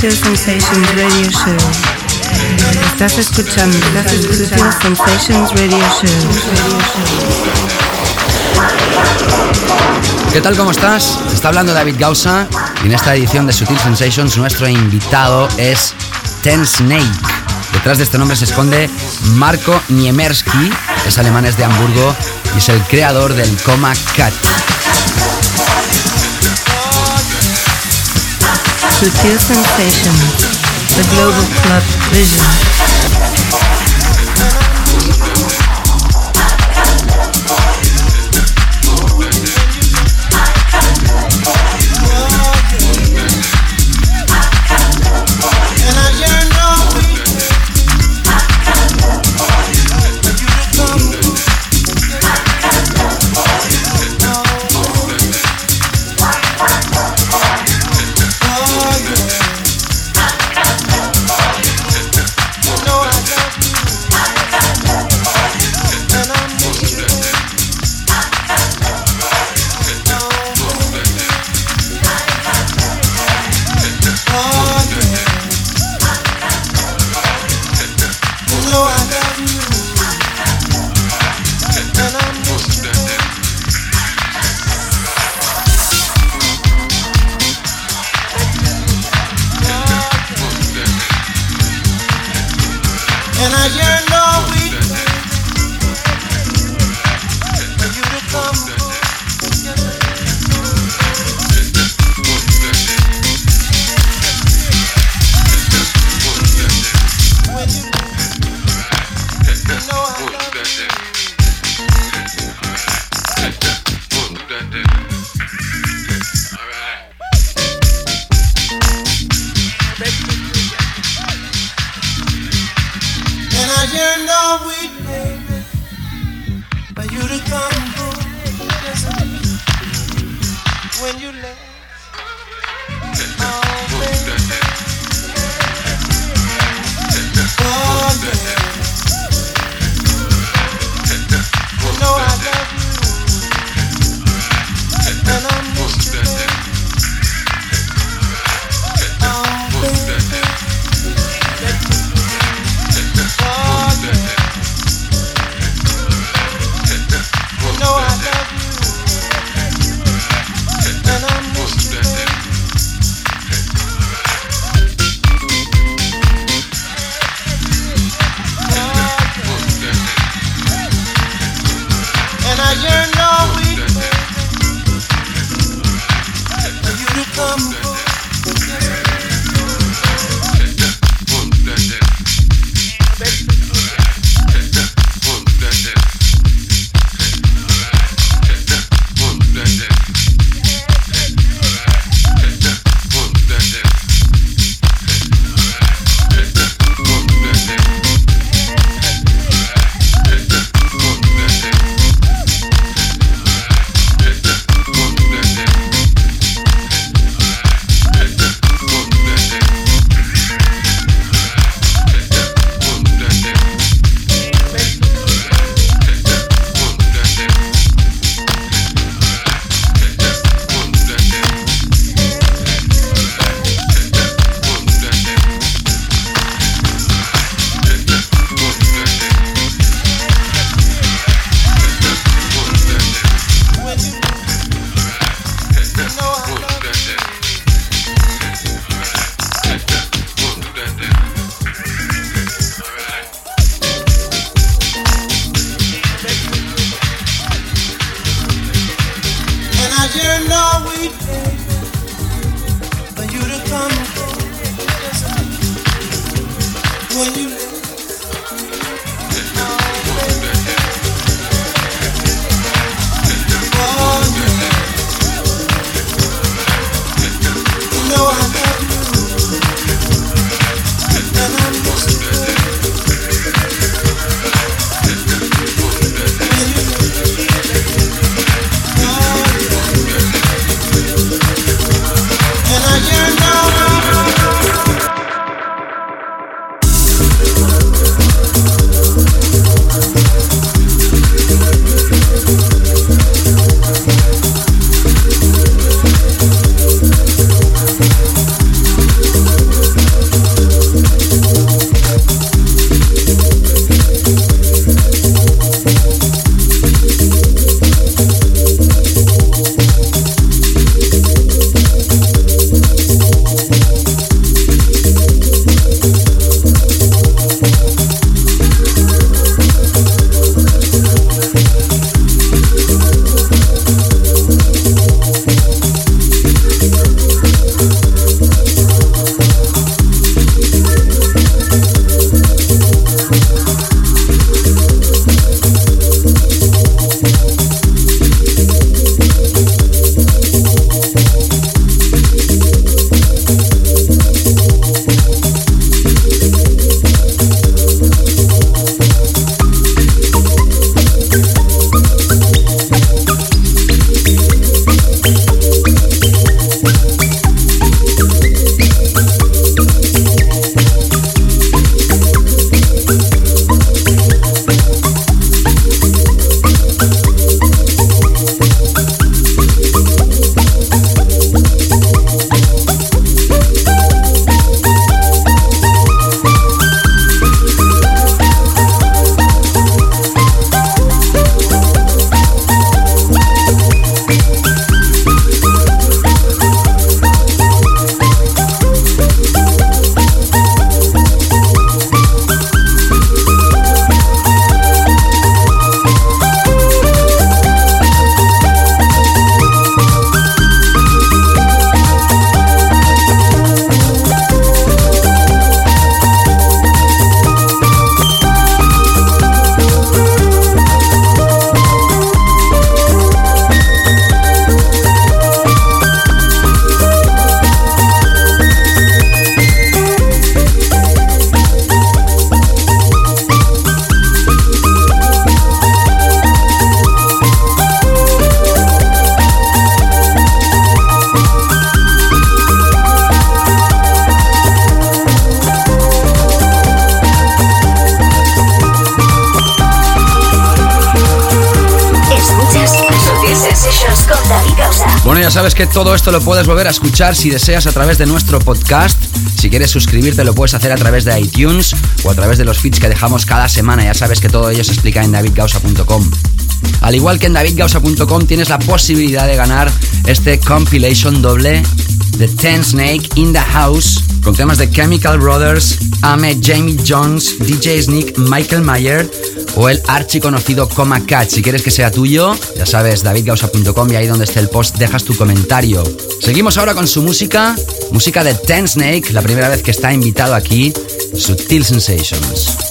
Sutil Sensations Radio Show. Estás escuchando, estás Sensations Radio Show. ¿Qué tal? ¿Cómo estás? Está hablando David Gausa y en esta edición de Sutil Sensations nuestro invitado es Ten Snake. Detrás de este nombre se esconde Marco Niemerski, es alemán, es de Hamburgo y es el creador del Coma Cat. Sutil Sensations, the Global Club Vision. Todo esto lo puedes volver a escuchar si deseas a través de nuestro podcast. Si quieres suscribirte lo puedes hacer a través de iTunes o a través de los feeds que dejamos cada semana. Ya sabes que todo ello se explica en davidgausa.com. Al igual que en davidgausa.com tienes la posibilidad de ganar este compilation doble de Ten Snake in the House con temas de Chemical Brothers, Ame, Jamie Jones, DJ Sneak, Michael Mayer o el archiconocido Coma Cat. Si quieres que sea tuyo, ya sabes, davidgausa.com y ahí donde esté el post dejas tu comentario. Seguimos ahora con su música, música de Ten Snake, la primera vez que está invitado aquí, Sutil Sensations.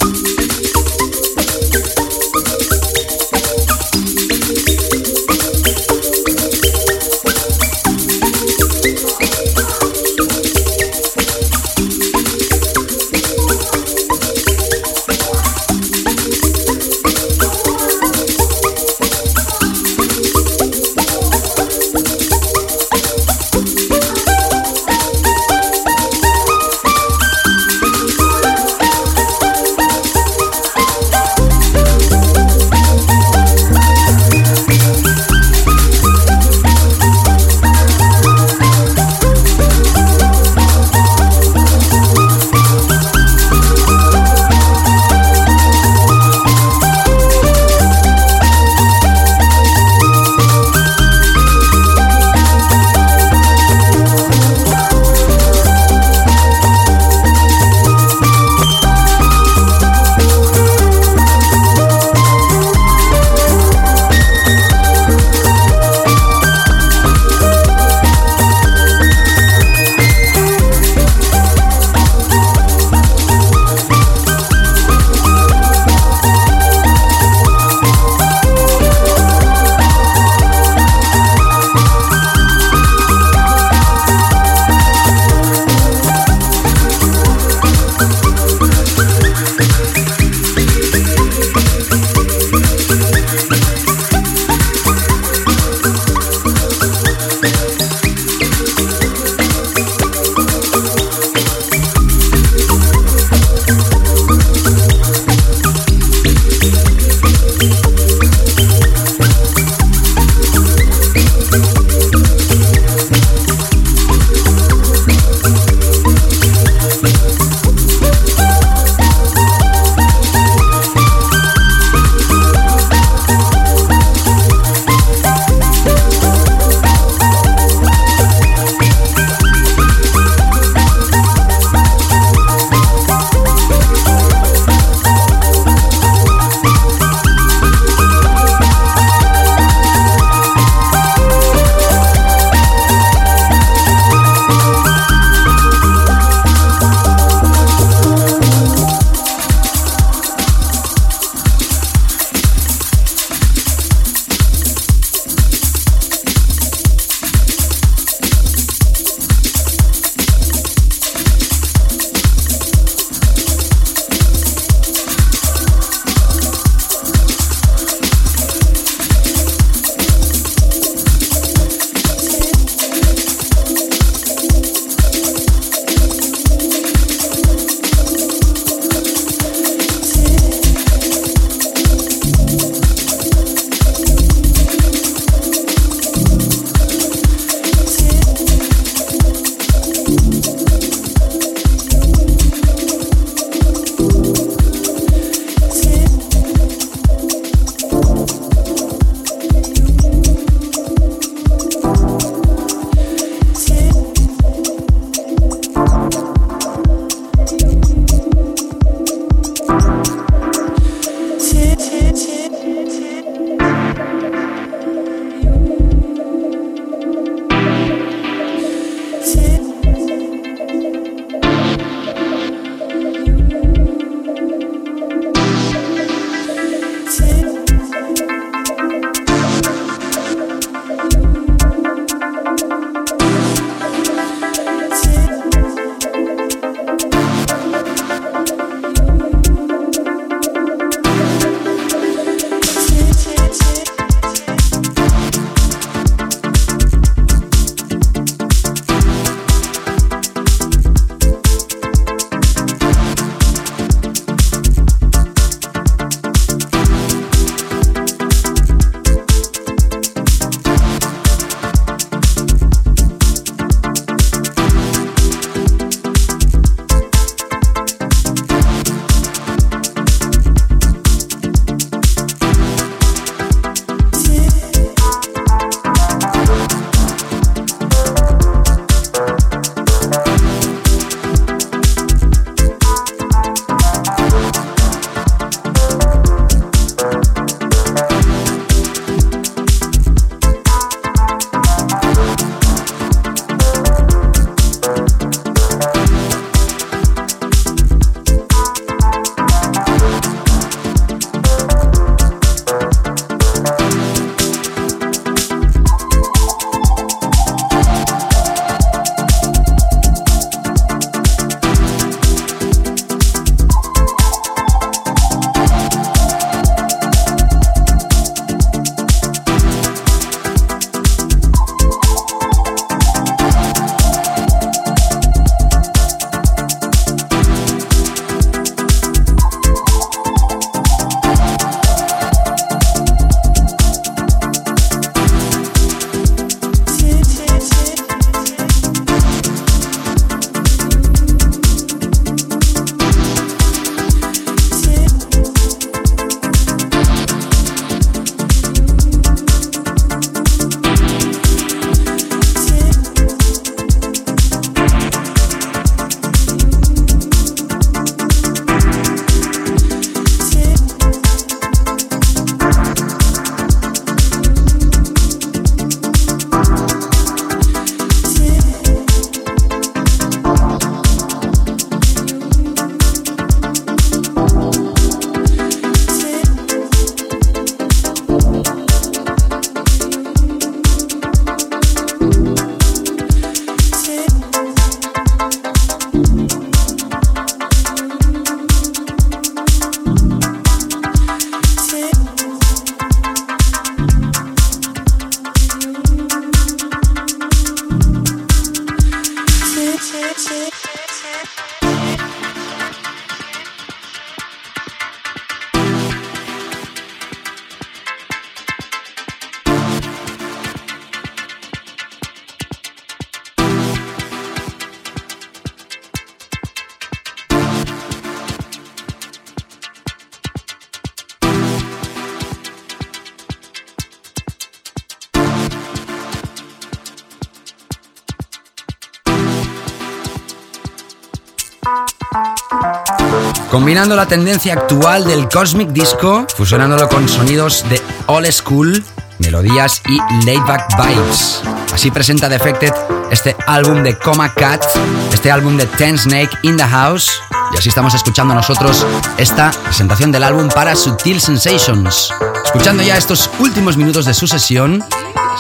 Combinando la tendencia actual del Cosmic Disco, fusionándolo con sonidos de Old School, melodías y laidback vibes. Así presenta Defected este álbum de Coma Cat, este álbum de Ten Snake in the House. Y así estamos escuchando nosotros esta presentación del álbum para Sutil Sensations. Escuchando ya estos últimos minutos de su sesión,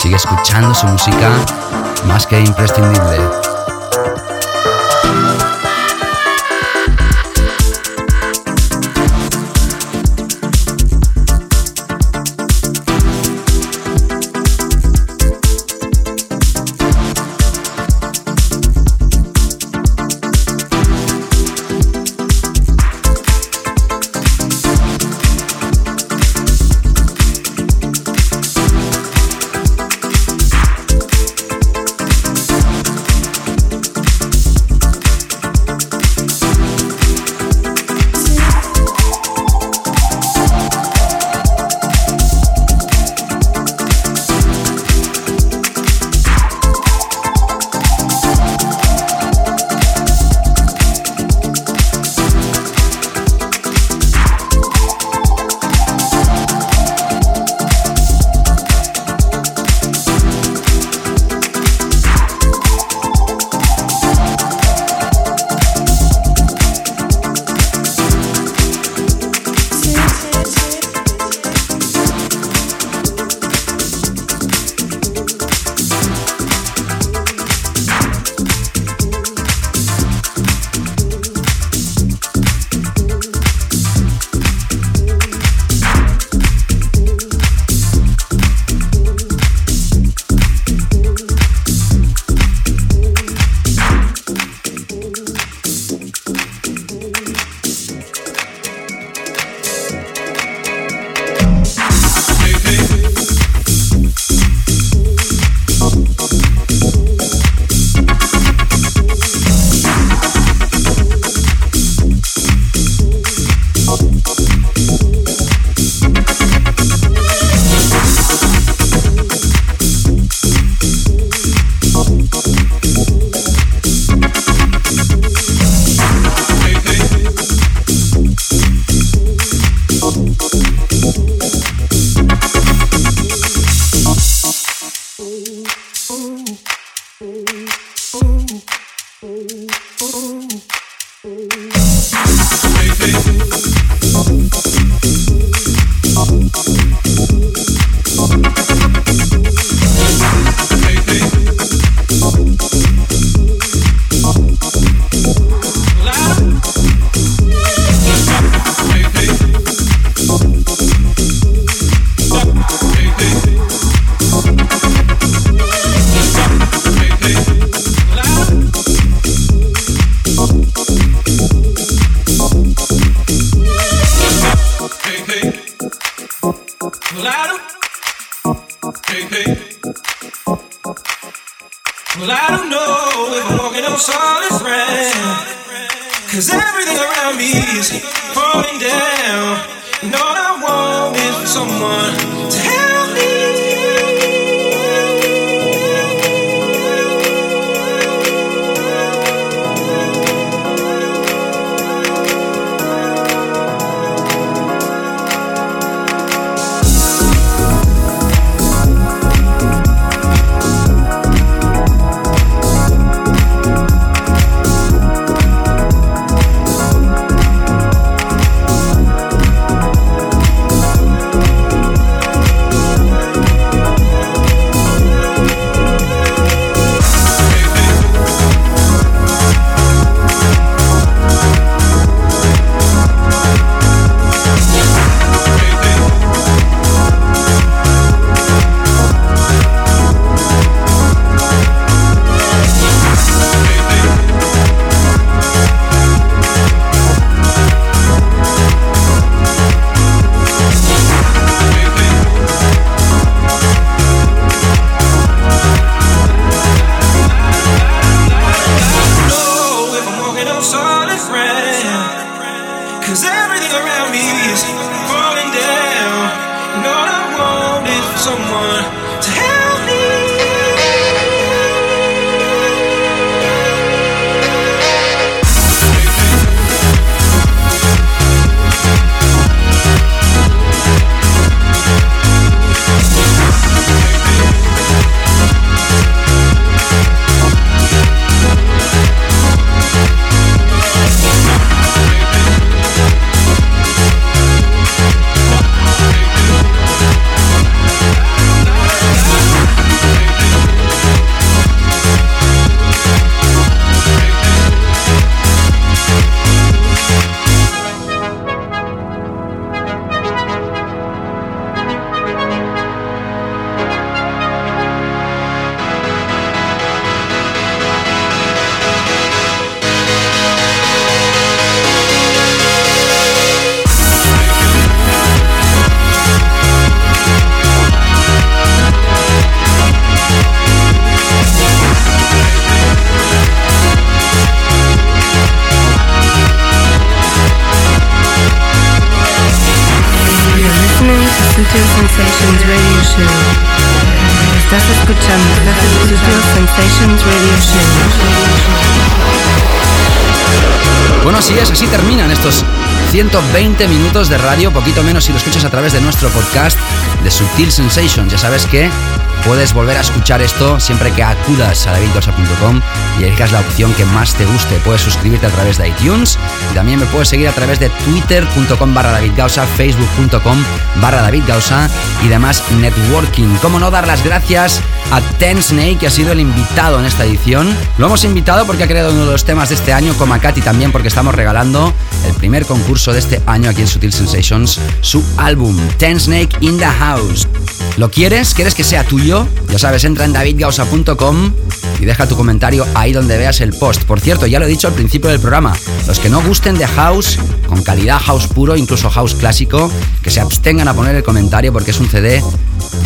sigue escuchando su música más que imprescindible. 120 minutos de radio, poquito menos si lo escuchas a través de nuestro podcast de Subtil Sensations. Ya sabes que puedes volver a escuchar esto siempre que acudas a davidgosa.com y elijas la opción que más te guste. Puedes suscribirte a través de iTunes y también me puedes seguir a través de twitter.com barra davidgausa, facebook.com barra davidgausa y demás networking. Cómo no dar las gracias a Ten Snake, que ha sido el invitado en esta edición. Lo hemos invitado porque ha creado uno de los temas de este año, como a Katy también porque estamos regalando el primer concurso de este año aquí en Sutil Sensations, su álbum Ten Snake in the House. ¿Lo quieres? ¿Quieres que sea tuyo? Ya sabes, entra en davidgausa.com y deja tu comentario ahí donde veas el post. Por cierto, ya lo he dicho al principio del programa, los que no gusten de house, con calidad house puro, incluso house clásico, que se abstengan a poner el comentario porque es un CD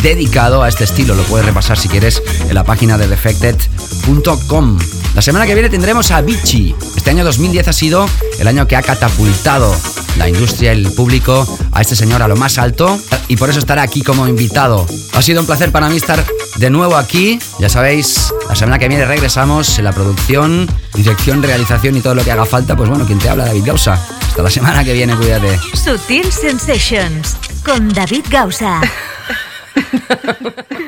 dedicado a este estilo. Lo puedes repasar si quieres en la página de defected.com. La semana que viene tendremos a Avicii. Este año 2010 ha sido el año que ha catapultado la industria y el público a este señor a lo más alto y por eso estará aquí como invitado. Ha sido un placer para mí estar de nuevo aquí. Ya sabéis, la semana que viene regresamos en la producción, dirección, realización y todo lo que haga falta. Pues bueno, quien te habla, David Gausa. Hasta la semana que viene, cuídate. Sutil Sensations con David Gausa.